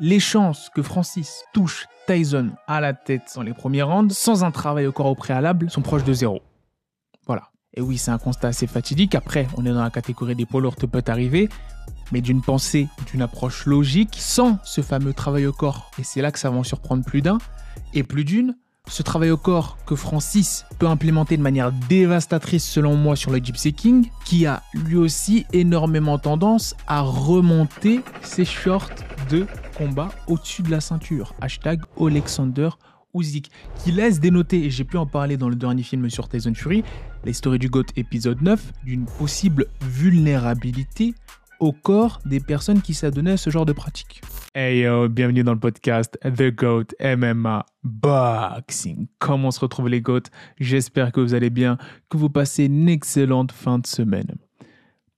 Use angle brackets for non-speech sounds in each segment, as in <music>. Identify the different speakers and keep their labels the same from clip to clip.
Speaker 1: les chances que Francis touche Tyson à la tête dans les premiers rounds sans un travail au corps au préalable sont proches de zéro. Voilà. Et oui, c'est un constat assez fatidique. Après, on est dans la catégorie des poids lourds, peut arriver. Mais d'une pensée, d'une approche logique, sans ce fameux travail au corps. Et c'est là que ça va en surprendre plus d'un. Et plus d'une, ce travail au corps que Francis peut implémenter de manière dévastatrice selon moi sur le Gypsy King, qui a lui aussi énormément tendance à remonter ses shorts de combat au-dessus de la ceinture. Hashtag Alexander Usyk, qui laisse dénoter, et j'ai pu en parler dans le dernier film sur Tyson Fury, l'histoire du GOAT épisode 9, d'une possible vulnérabilité au corps des personnes qui s'adonnaient à ce genre de pratique. Hey yo, bienvenue dans le podcast The GOAT MMA Boxing. Comment se retrouvent les GOAT J'espère que vous allez bien, que vous passez une excellente fin de semaine.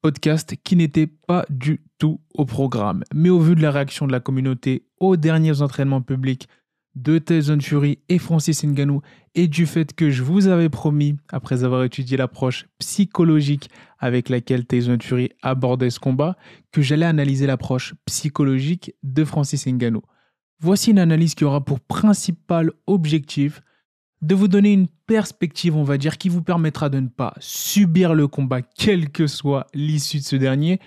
Speaker 1: Podcast qui n'était pas du tout au programme, mais au vu de la réaction de la communauté aux derniers entraînements publics de Tyson Fury et Francis Ngannou et du fait que je vous avais promis, après avoir étudié l'approche psychologique avec laquelle Tyson Fury abordait ce combat, que j'allais analyser l'approche psychologique de Francis Ngannou. Voici une analyse qui aura pour principal objectif de vous donner une perspective, on va dire, qui vous permettra de ne pas subir le combat, quelle que soit l'issue de ce dernier,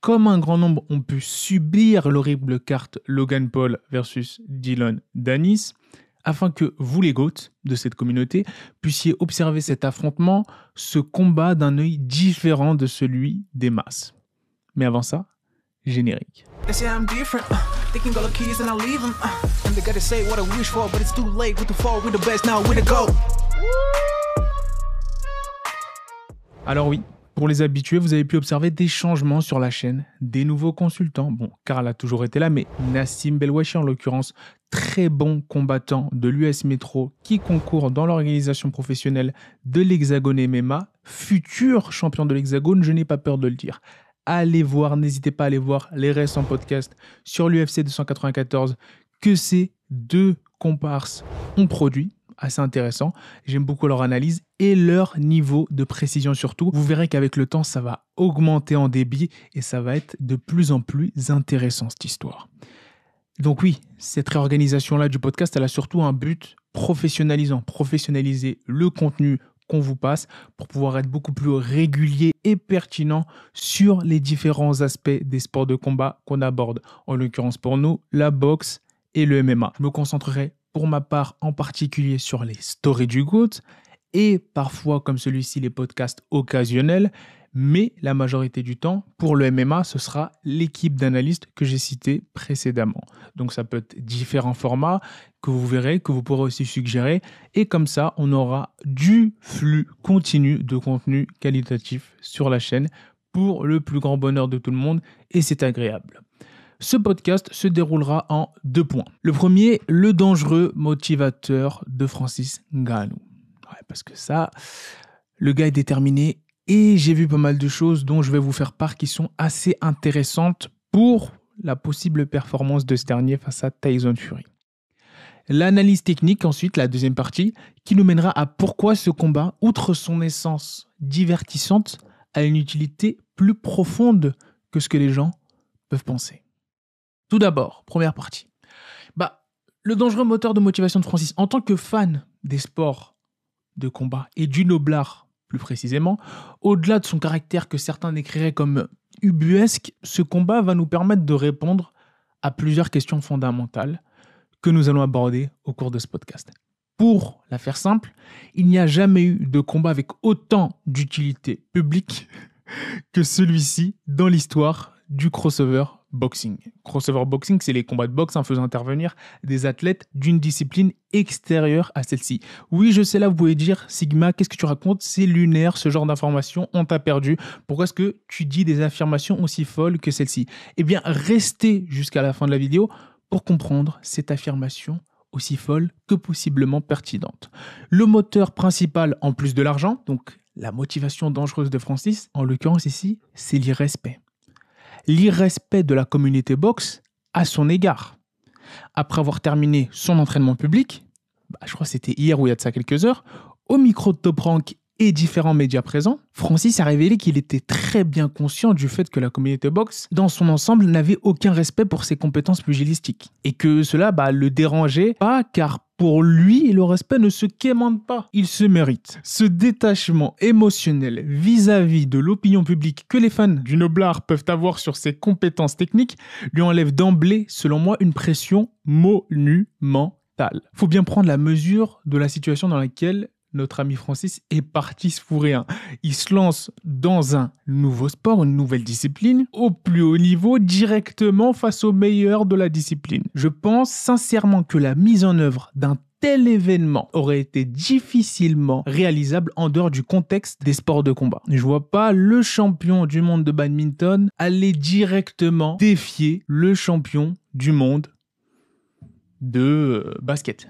Speaker 1: comme un grand nombre ont pu subir l'horrible carte Logan Paul versus Dylan Danis, afin que vous les GOAT de cette communauté puissiez observer cet affrontement, ce combat d'un œil différent de celui des masses. Mais avant ça, générique. Alors oui, pour les habitués, vous avez pu observer des changements sur la chaîne, des nouveaux consultants. Bon, Karl a toujours été là, mais Nassim Belwachi en l'occurrence, très bon combattant de l'US Metro qui concourt dans l'organisation professionnelle de l'Hexagone MMA, futur champion de l'Hexagone, je n'ai pas peur de le dire. Allez voir, n'hésitez pas à aller voir les récents podcasts sur l'UFC 294 que ces deux comparses ont produit assez intéressant. J'aime beaucoup leur analyse et leur niveau de précision surtout. Vous verrez qu'avec le temps, ça va augmenter en débit et ça va être de plus en plus intéressant cette histoire. Donc oui, cette réorganisation-là du podcast, elle a surtout un but professionnalisant, professionnaliser le contenu qu'on vous passe pour pouvoir être beaucoup plus régulier et pertinent sur les différents aspects des sports de combat qu'on aborde. En l'occurrence pour nous, la boxe et le MMA. Je me concentrerai pour ma part en particulier sur les stories du GOAT et parfois comme celui-ci les podcasts occasionnels, mais la majorité du temps pour le MMA ce sera l'équipe d'analystes que j'ai cité précédemment. Donc ça peut être différents formats que vous verrez, que vous pourrez aussi suggérer et comme ça on aura du flux continu de contenu qualitatif sur la chaîne pour le plus grand bonheur de tout le monde et c'est agréable. Ce podcast se déroulera en deux points. Le premier, le dangereux motivateur de Francis Ngannou. parce que ça, le gars est déterminé et j'ai vu pas mal de choses dont je vais vous faire part qui sont assez intéressantes pour la possible performance de ce dernier face à Tyson Fury. L'analyse technique ensuite, la deuxième partie, qui nous mènera à pourquoi ce combat, outre son essence divertissante, a une utilité plus profonde que ce que les gens peuvent penser. Tout d'abord, première partie. Bah, le dangereux moteur de motivation de Francis, en tant que fan des sports de combat et du noblard plus précisément, au-delà de son caractère que certains décriraient comme ubuesque, ce combat va nous permettre de répondre à plusieurs questions fondamentales que nous allons aborder au cours de ce podcast. Pour la faire simple, il n'y a jamais eu de combat avec autant d'utilité publique <laughs> que celui-ci dans l'histoire du crossover boxing. Crossover boxing, c'est les combats de boxe en faisant intervenir des athlètes d'une discipline extérieure à celle-ci. Oui, je sais là, vous pouvez dire, Sigma, qu'est-ce que tu racontes? C'est lunaire, ce genre d'informations, on t'a perdu. Pourquoi est-ce que tu dis des affirmations aussi folles que celle-ci? Eh bien, restez jusqu'à la fin de la vidéo pour comprendre cette affirmation aussi folle que possiblement pertinente. Le moteur principal, en plus de l'argent, donc la motivation dangereuse de Francis, en l'occurrence ici, c'est l'irrespect l'irrespect de la communauté boxe à son égard. Après avoir terminé son entraînement public, bah, je crois que c'était hier ou il y a de ça quelques heures, au micro de Top Rank et différents médias présents, Francis a révélé qu'il était très bien conscient du fait que la communauté boxe, dans son ensemble, n'avait aucun respect pour ses compétences pugilistiques. Et que cela bah, le dérangeait pas car pour lui, le respect ne se quémande pas, il se mérite. Ce détachement émotionnel vis-à-vis de l'opinion publique que les fans du Noblard peuvent avoir sur ses compétences techniques lui enlève d'emblée, selon moi, une pression monumentale. Faut bien prendre la mesure de la situation dans laquelle notre ami Francis est parti fourrer un. Il se lance dans un nouveau sport, une nouvelle discipline, au plus haut niveau, directement face aux meilleurs de la discipline. Je pense sincèrement que la mise en œuvre d'un tel événement aurait été difficilement réalisable en dehors du contexte des sports de combat. Je vois pas le champion du monde de badminton aller directement défier le champion du monde de euh, basket,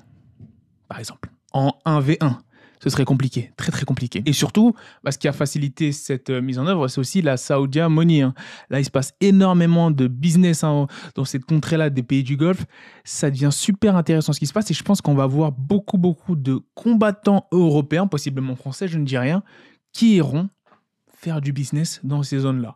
Speaker 1: par exemple, en 1v1 ce serait compliqué, très très compliqué. Et surtout, bah, ce qui a facilité cette euh, mise en œuvre, c'est aussi la Saudi Money. Hein. Là, il se passe énormément de business hein, dans cette contrée-là des pays du Golfe. Ça devient super intéressant ce qui se passe et je pense qu'on va voir beaucoup beaucoup de combattants européens, possiblement français, je ne dis rien, qui iront faire du business dans ces zones-là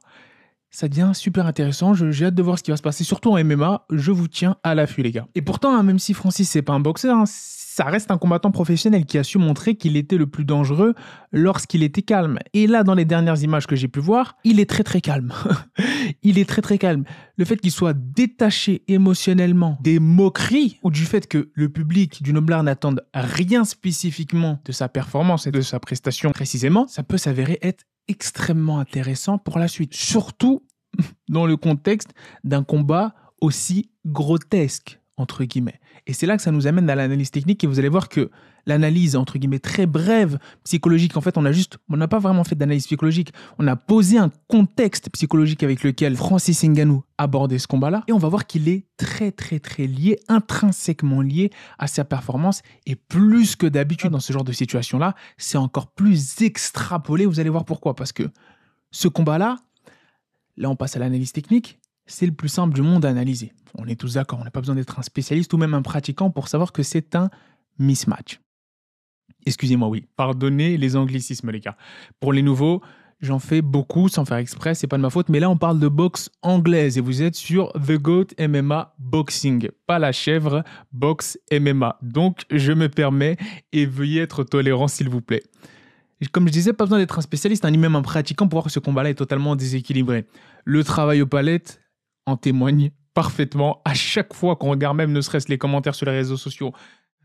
Speaker 1: ça devient super intéressant. J'ai hâte de voir ce qui va se passer, surtout en MMA. Je vous tiens à l'affût, les gars. Et pourtant, hein, même si Francis c'est pas un boxeur, ça reste un combattant professionnel qui a su montrer qu'il était le plus dangereux lorsqu'il était calme. Et là, dans les dernières images que j'ai pu voir, il est très très calme. <laughs> il est très très calme. Le fait qu'il soit détaché émotionnellement des moqueries ou du fait que le public du Noblard n'attende rien spécifiquement de sa performance et de sa prestation précisément, ça peut s'avérer être extrêmement intéressant pour la suite. Surtout <laughs> dans le contexte d'un combat aussi grotesque, entre guillemets. Et c'est là que ça nous amène à l'analyse technique et vous allez voir que l'analyse, entre guillemets, très brève, psychologique, en fait, on a juste, on n'a pas vraiment fait d'analyse psychologique. On a posé un contexte psychologique avec lequel Francis Ngannou abordait ce combat-là et on va voir qu'il est très, très, très lié, intrinsèquement lié à sa performance et plus que d'habitude dans ce genre de situation-là, c'est encore plus extrapolé. Vous allez voir pourquoi. Parce que ce combat-là, là, on passe à l'analyse technique, c'est le plus simple du monde à analyser. On est tous d'accord, on n'a pas besoin d'être un spécialiste ou même un pratiquant pour savoir que c'est un mismatch. Excusez-moi, oui. Pardonnez les anglicismes, les gars. Pour les nouveaux, j'en fais beaucoup sans faire exprès, c'est pas de ma faute, mais là on parle de boxe anglaise et vous êtes sur The Goat MMA Boxing, pas la chèvre, boxe MMA. Donc je me permets et veuillez être tolérant s'il vous plaît. Comme je disais, pas besoin d'être un spécialiste, hein, ni même un pratiquant pour voir que ce combat-là est totalement déséquilibré. Le travail aux palettes en témoigne parfaitement. À chaque fois qu'on regarde même ne serait-ce les commentaires sur les réseaux sociaux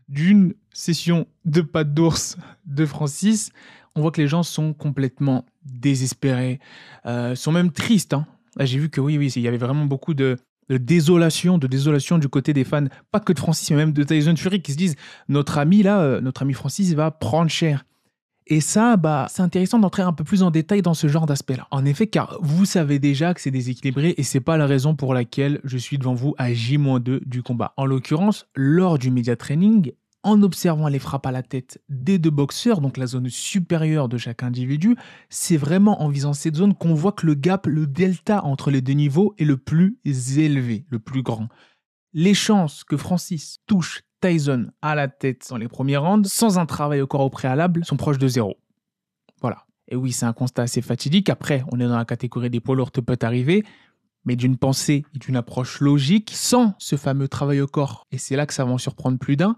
Speaker 1: d'une session de pâte d'ours de Francis, on voit que les gens sont complètement désespérés, euh, sont même tristes. Hein. Là, j'ai vu que oui, oui, il y avait vraiment beaucoup de, désolation, de désolation du côté des fans, pas que de Francis, mais même de Tyson Fury, qui se disent notre ami là, euh, notre ami Francis va prendre cher. Et ça, bah, c'est intéressant d'entrer un peu plus en détail dans ce genre d'aspect-là. En effet, car vous savez déjà que c'est déséquilibré et c'est pas la raison pour laquelle je suis devant vous à J-2 du combat. En l'occurrence, lors du media training, en observant les frappes à la tête des deux boxeurs, donc la zone supérieure de chaque individu, c'est vraiment en visant cette zone qu'on voit que le gap, le delta entre les deux niveaux est le plus élevé, le plus grand. Les chances que Francis touche Tyson à la tête dans les premiers rounds, sans un travail au corps au préalable, sont proches de zéro. Voilà. Et oui, c'est un constat assez fatidique. Après, on est dans la catégorie des poids lourds, peut arriver, mais d'une pensée et d'une approche logique, sans ce fameux travail au corps. Et c'est là que ça va en surprendre plus d'un.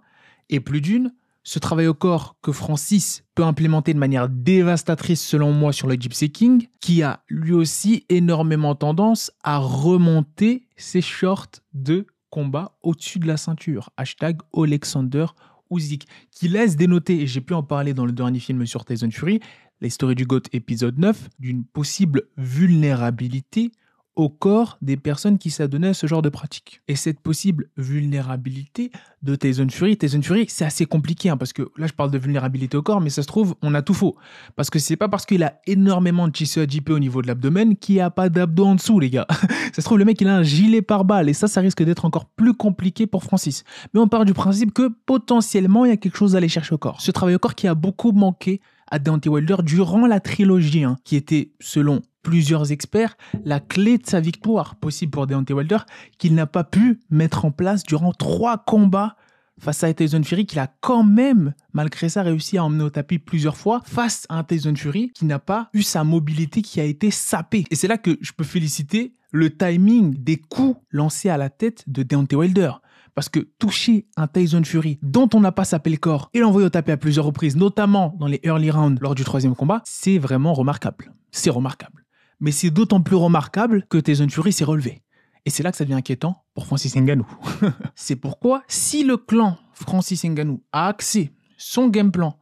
Speaker 1: Et plus d'une, ce travail au corps que Francis peut implémenter de manière dévastatrice selon moi sur le Gypsy King, qui a lui aussi énormément tendance à remonter ses shorts de combat au-dessus de la ceinture. Hashtag Alexander Usyk, qui laisse dénoter, et j'ai pu en parler dans le dernier film sur Tyson Fury, l'histoire du GOAT épisode 9, d'une possible vulnérabilité au corps des personnes qui s'adonnaient à ce genre de pratique. Et cette possible vulnérabilité de Tyson Fury, Tyson Fury, c'est assez compliqué, hein, parce que là je parle de vulnérabilité au corps, mais ça se trouve, on a tout faux. Parce que c'est pas parce qu'il a énormément de tissu adipeux au niveau de l'abdomen qu'il n'y a pas d'abdos en dessous, les gars. <laughs> ça se trouve, le mec il a un gilet par balle, et ça, ça risque d'être encore plus compliqué pour Francis. Mais on part du principe que potentiellement il y a quelque chose à aller chercher au corps. Ce travail au corps qui a beaucoup manqué à Deontay Wilder durant la trilogie, hein, qui était, selon plusieurs experts, la clé de sa victoire possible pour Deontay Wilder qu'il n'a pas pu mettre en place durant trois combats face à Tyson Fury qu'il a quand même, malgré ça, réussi à emmener au tapis plusieurs fois face à un Tyson Fury qui n'a pas eu sa mobilité qui a été sapée. Et c'est là que je peux féliciter le timing des coups lancés à la tête de Deontay Wilder. Parce que toucher un Tyson Fury dont on n'a pas sapé le corps et l'envoyer au à plusieurs reprises, notamment dans les early rounds lors du troisième combat, c'est vraiment remarquable. C'est remarquable. Mais c'est d'autant plus remarquable que Tyson Fury s'est relevé. Et c'est là que ça devient inquiétant pour Francis Ngannou. <laughs> c'est pourquoi, si le clan Francis Ngannou a axé son game plan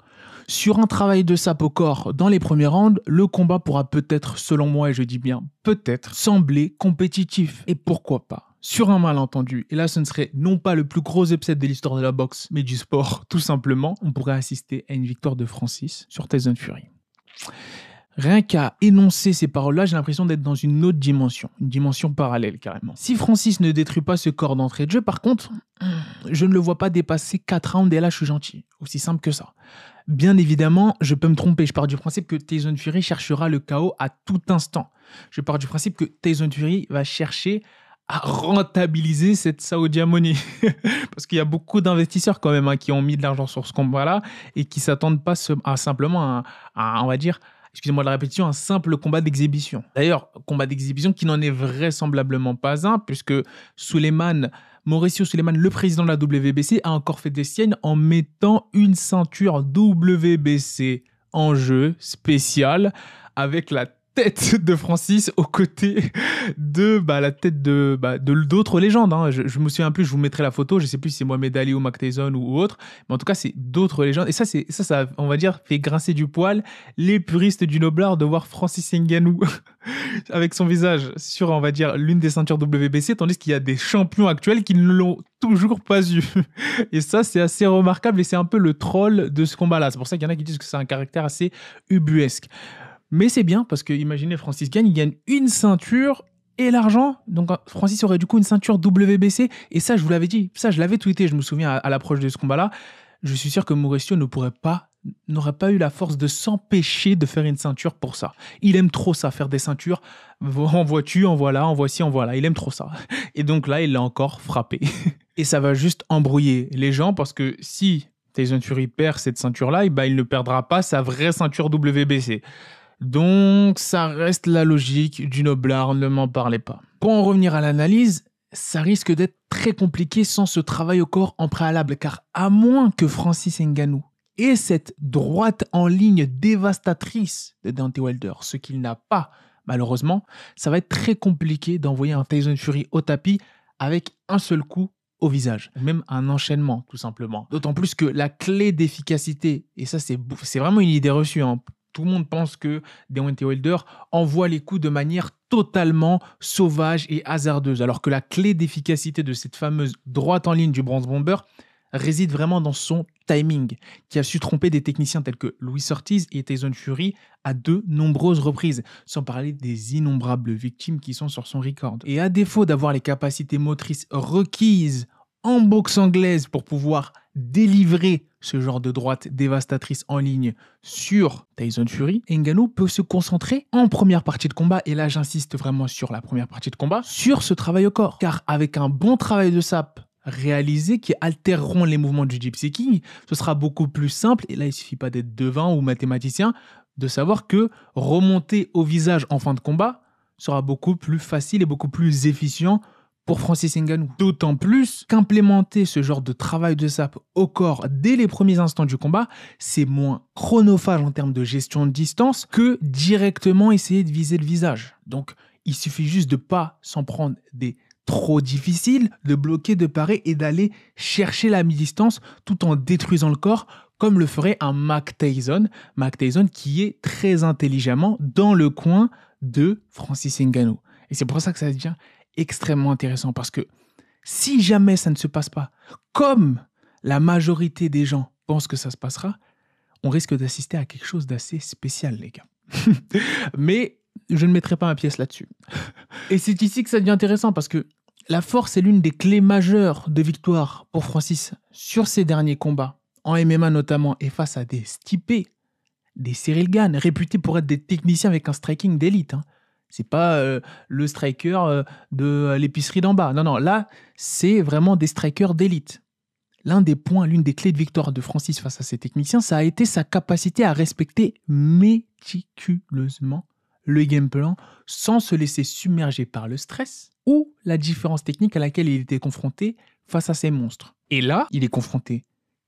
Speaker 1: sur un travail de sape au corps dans les premiers rounds, le combat pourra peut-être, selon moi, et je dis bien peut-être, sembler compétitif. Et pourquoi pas? Sur un malentendu, et là ce ne serait non pas le plus gros upset de l'histoire de la boxe, mais du sport, <laughs> tout simplement, on pourrait assister à une victoire de Francis sur Tyson Fury. Rien qu'à énoncer ces paroles-là, j'ai l'impression d'être dans une autre dimension, une dimension parallèle carrément. Si Francis ne détruit pas ce corps d'entrée de jeu, par contre, <clears throat> je ne le vois pas dépasser 4 rounds et là je suis gentil. Aussi simple que ça. Bien évidemment, je peux me tromper. Je pars du principe que Tyson Fury cherchera le chaos à tout instant. Je pars du principe que Tyson Fury va chercher rentabiliser cette Saudi Money. <laughs> Parce qu'il y a beaucoup d'investisseurs quand même hein, qui ont mis de l'argent sur ce combat-là et qui s'attendent pas à simplement, à, on va dire, excusez-moi de la répétition, un simple combat d'exhibition. D'ailleurs, combat d'exhibition qui n'en est vraisemblablement pas un, puisque Suleiman, Mauricio Suleiman, le président de la WBC, a encore fait des siennes en mettant une ceinture WBC en jeu spécial avec la tête de Francis aux côtés de bah, la tête de bah, d'autres légendes. Hein. Je, je, me souviens plus, je vous mettrai la photo. Je sais plus si c'est Mohamed Ali ou Mac Tyson ou, autre, mais en tout cas c'est d'autres légendes. Et ça, ça, ça, on va dire, fait grincer du poil les puristes du noblard de voir Francis Ngannou <laughs> avec son visage sur, on va dire, l'une des ceintures WBC, tandis qu'il y a des champions actuels qui ne l'ont toujours pas eu. <laughs> Et ça, c'est assez remarquable et c'est un peu le troll de ce combat-là. C'est pour ça qu'il y en a qui disent que c'est un caractère assez ubuesque. Mais c'est bien parce que imaginez Francis gagne, il gagne une ceinture et l'argent. Donc Francis aurait du coup une ceinture WBC. Et ça, je vous l'avais dit, ça, je l'avais tweeté, je me souviens à, l'approche de ce combat-là. Je suis sûr que Mauricio ne pourrait pas, n'aurait pas eu la force de s'empêcher de faire une ceinture pour ça. Il aime trop ça, faire des ceintures. En vois-tu, en voilà, en voici, en voilà. Il aime trop ça. <laughs> Et donc là, il l'a encore frappé. <laughs> Et ça va juste embrouiller les gens parce que si Tyson Fury perd cette ceinture-là, eh ben, il ne perdra pas sa vraie ceinture WBC. Donc ça reste la logique du noblard, ne m'en parlez pas. Pour en revenir à l'analyse, ça risque d'être très compliqué sans ce travail au corps en préalable, car à moins que Francis Ngannou ait cette droite en ligne dévastatrice de Dante Wilder, ce qu'il n'a pas malheureusement, ça va être très compliqué d'envoyer un Tyson Fury au tapis avec un seul coup au visage, même un enchaînement tout simplement. D'autant plus que la clé d'efficacité, et ça c'est vraiment une idée reçue, hein, tout le monde pense que Deontay Wilder envoie les coups de manière totalement sauvage et hasardeuse, alors que la clé d'efficacité de cette fameuse droite en ligne du Bronze Bomber réside vraiment dans son timing, qui a su tromper des techniciens tels que Louis Ortiz et Tyson Fury à de nombreuses reprises, sans parler des innombrables victimes qui sont sur son record. Et à défaut d'avoir les capacités motrices requises en boxe anglaise pour pouvoir délivrer ce genre de droite dévastatrice en ligne sur Tyson Fury, Ngannou peut se concentrer en première partie de combat, et là j'insiste vraiment sur la première partie de combat, sur ce travail au corps. Car avec un bon travail de sap réalisé qui altéreront les mouvements du Gypsy King, ce sera beaucoup plus simple, et là il suffit pas d'être devin ou mathématicien, de savoir que remonter au visage en fin de combat sera beaucoup plus facile et beaucoup plus efficient Francis Ngannou. D'autant plus qu'implémenter ce genre de travail de sap au corps dès les premiers instants du combat, c'est moins chronophage en termes de gestion de distance que directement essayer de viser le visage. Donc, il suffit juste de pas s'en prendre des trop difficiles, de bloquer, de parer et d'aller chercher la mi-distance tout en détruisant le corps comme le ferait un Mac Tyson, Mac Tyson qui est très intelligemment dans le coin de Francis Ngannou. Et c'est pour ça que ça devient extrêmement intéressant parce que si jamais ça ne se passe pas comme la majorité des gens pensent que ça se passera, on risque d'assister à quelque chose d'assez spécial, les gars. <laughs> Mais je ne mettrai pas ma pièce là-dessus. Et c'est ici que ça devient intéressant parce que la force est l'une des clés majeures de victoire pour Francis sur ses derniers combats, en MMA notamment, et face à des stipés, des Cyril Gann, réputés pour être des techniciens avec un striking d'élite. Hein. C'est pas euh, le striker euh, de l'épicerie d'en bas. Non, non, là, c'est vraiment des strikers d'élite. l'un des points, l'une des clés de victoire de Francis face à ses techniciens, ça a été sa capacité à respecter méticuleusement le game plan sans se laisser submerger par le stress ou la différence technique à laquelle il était confronté face à ces monstres. Et là, il est confronté,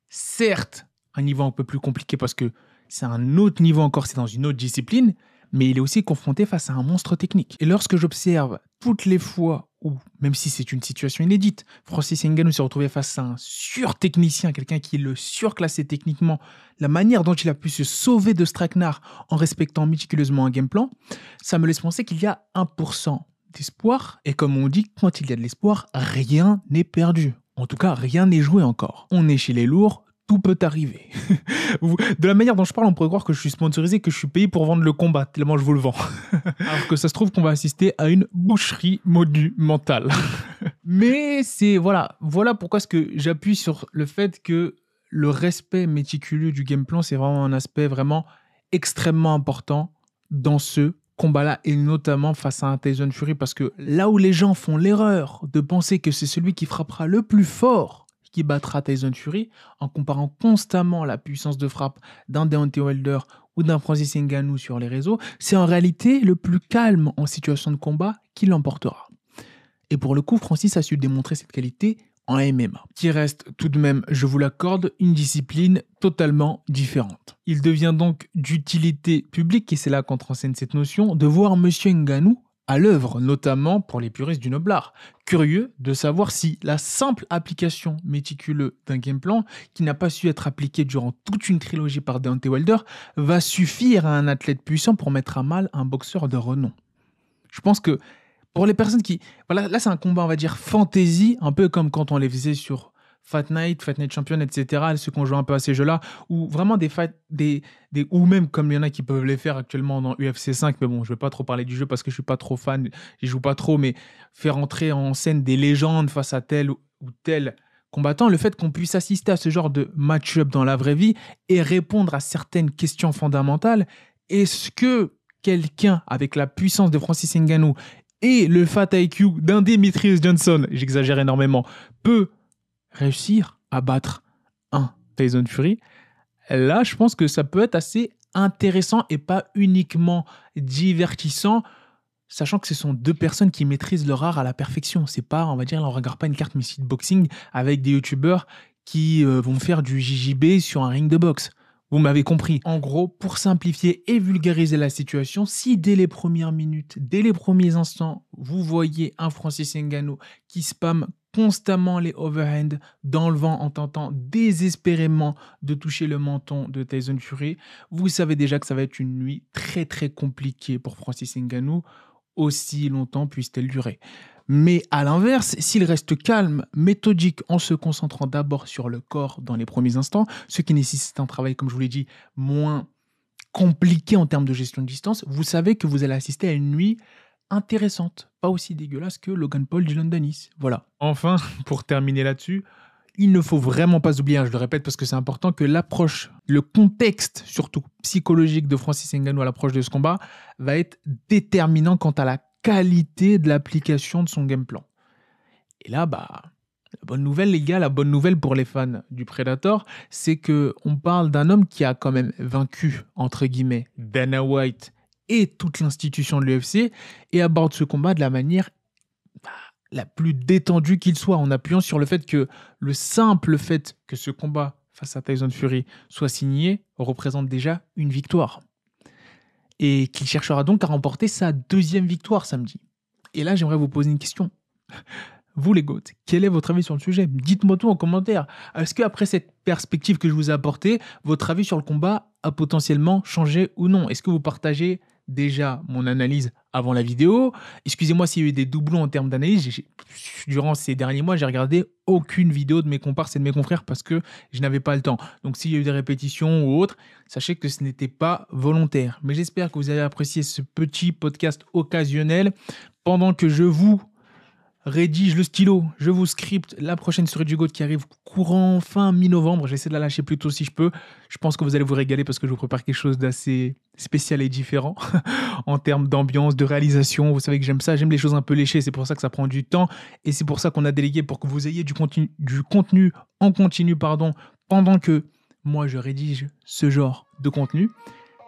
Speaker 1: certes, à un niveau un peu plus compliqué parce que c'est un autre niveau encore, c'est dans une autre discipline, mais il est aussi confronté face à un monstre technique. Et lorsque j'observe toutes les fois où, même si c'est une situation inédite, Francis Ngannou s'est retrouvé face à un surtechnicien, quelqu'un qui le surclassé techniquement, la manière dont il a pu se sauver de Straknar en respectant méticuleusement un game plan, ça me laisse penser qu'il y a 1% d'espoir. Et comme on dit, quand il y a de l'espoir, rien n'est perdu. En tout cas, rien n'est joué encore. On est chez les lourds, tout peut arriver. <laughs> de la manière dont je parle, on pourrait croire que je suis sponsorisé, que je suis payé pour vendre le combat, tellement je vous le vends. <laughs> Alors que ça se trouve qu'on va assister à une boucherie monumentale. <laughs> Mais c'est, voilà, voilà pourquoi ce que j'appuie sur le fait que le respect méticuleux du game plan, c'est vraiment un aspect vraiment extrêmement important dans ce combat-là, et notamment face à un Tyson Fury, parce que là où les gens font l'erreur de penser que c'est celui qui frappera le plus fort qui battra Tyson Fury en comparant constamment la puissance de frappe d'un Deontay Wilder ou d'un Francis Ngannou sur les réseaux, c'est en réalité le plus calme en situation de combat qui l'emportera. Et pour le coup, Francis a su démontrer cette qualité en MMA, qui reste tout de même, je vous l'accorde, une discipline totalement différente. Il devient donc d'utilité publique, et c'est là qu'entre en cette notion, de voir Monsieur Ngannou à l'œuvre, notamment pour les puristes du noblard. Curieux de savoir si la simple application méticuleuse d'un game plan, qui n'a pas su être appliqué durant toute une trilogie par Deontay Wilder, va suffire à un athlète puissant pour mettre à mal un boxeur de renom. Je pense que pour les personnes qui... Voilà, là c'est un combat, on va dire, fantasy, un peu comme quand on les faisait sur Fat Night, Fat Night Champion, etc., ceux qui ont joué un peu à ces jeux-là, ou vraiment des fights, des, des, ou même comme il y en a qui peuvent les faire actuellement dans UFC 5, mais bon, je vais pas trop parler du jeu parce que je suis pas trop fan, j'y joue pas trop, mais faire entrer en scène des légendes face à tel ou tel combattant, le fait qu'on puisse assister à ce genre de match-up dans la vraie vie et répondre à certaines questions fondamentales, est-ce que quelqu'un avec la puissance de Francis Ngannou et le fat IQ d'un Demetrius Johnson, j'exagère énormément, peut réussir à battre un Tyson Fury, là, je pense que ça peut être assez intéressant et pas uniquement divertissant, sachant que ce sont deux personnes qui maîtrisent leur art à la perfection. C'est pas, on va dire, on regarde pas une carte Messi de boxing avec des youtubeurs qui euh, vont faire du JJB sur un ring de boxe. Vous m'avez compris. En gros, pour simplifier et vulgariser la situation, si dès les premières minutes, dès les premiers instants, vous voyez un Francis Ngannou qui spam constamment les overhands dans le vent en tentant désespérément de toucher le menton de Tyson Fury, vous savez déjà que ça va être une nuit très très compliquée pour Francis Ngannou, aussi longtemps puisse-t-elle durer. Mais à l'inverse, s'il reste calme, méthodique, en se concentrant d'abord sur le corps dans les premiers instants, ce qui nécessite un travail, comme je vous l'ai dit, moins compliqué en termes de gestion de distance, vous savez que vous allez assister à une nuit intéressante, pas aussi dégueulasse que Logan Paul du Londonis. Voilà. Enfin, <laughs> pour terminer là-dessus, il ne faut vraiment pas oublier, hein, je le répète parce que c'est important, que l'approche, le contexte surtout psychologique de Francis Ngannou à l'approche de ce combat va être déterminant quant à la qualité de l'application de son game plan. Et là, bah, la bonne nouvelle, les gars, la bonne nouvelle pour les fans du Predator, c'est que on parle d'un homme qui a quand même vaincu, entre guillemets, Dana White et toute l'institution de l'UFC et aborde ce combat de la manière bah, la plus détendue qu'il soit, en appuyant sur le fait que le simple fait que ce combat face à Tyson Fury soit signé représente déjà une victoire. Et qu'il cherchera donc à remporter sa deuxième victoire samedi. Et là, j'aimerais vous poser une question. <laughs> Vous les GOAT, quel est votre avis sur le sujet? Dites-moi tout en commentaire. Est-ce qu'après cette perspective que je vous ai apportée, votre avis sur le combat a potentiellement changé ou non? Est-ce que vous partagez déjà mon analyse avant la vidéo. Excusez-moi s'il y a eu des doublons en termes d'analyse. Durant ces derniers mois, j'ai regardé aucune vidéo de mes comparses et de mes confrères parce que je n'avais pas le temps. Donc s'il y a eu des répétitions ou autres, sachez que ce n'était pas volontaire. Mais j'espère que vous avez apprécié ce petit podcast occasionnel pendant que je vous rédige le stylo, je vous scripte la prochaine story du GOAT qui arrive courant fin mi-novembre. J'essaie de la lâcher plus tôt si je peux. Je pense que vous allez vous régaler parce que je vous prépare quelque chose d'assez spécial et différent <laughs> en termes d'ambiance, de réalisation. Vous savez que j'aime ça, j'aime les choses un peu léchées, c'est pour ça que ça prend du temps et c'est pour ça qu'on a délégué pour que vous ayez du contenu, du contenu en continu pardon, pendant que moi je rédige ce genre de contenu.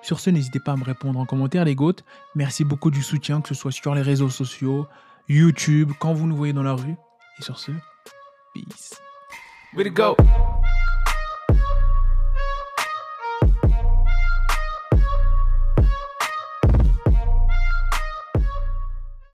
Speaker 1: Sur ce, n'hésitez pas à me répondre en commentaire les GOAT. Merci beaucoup du soutien, que ce soit sur les réseaux sociaux, YouTube, quand vous nous voyez dans la rue. Et sur ce, peace. Way to go.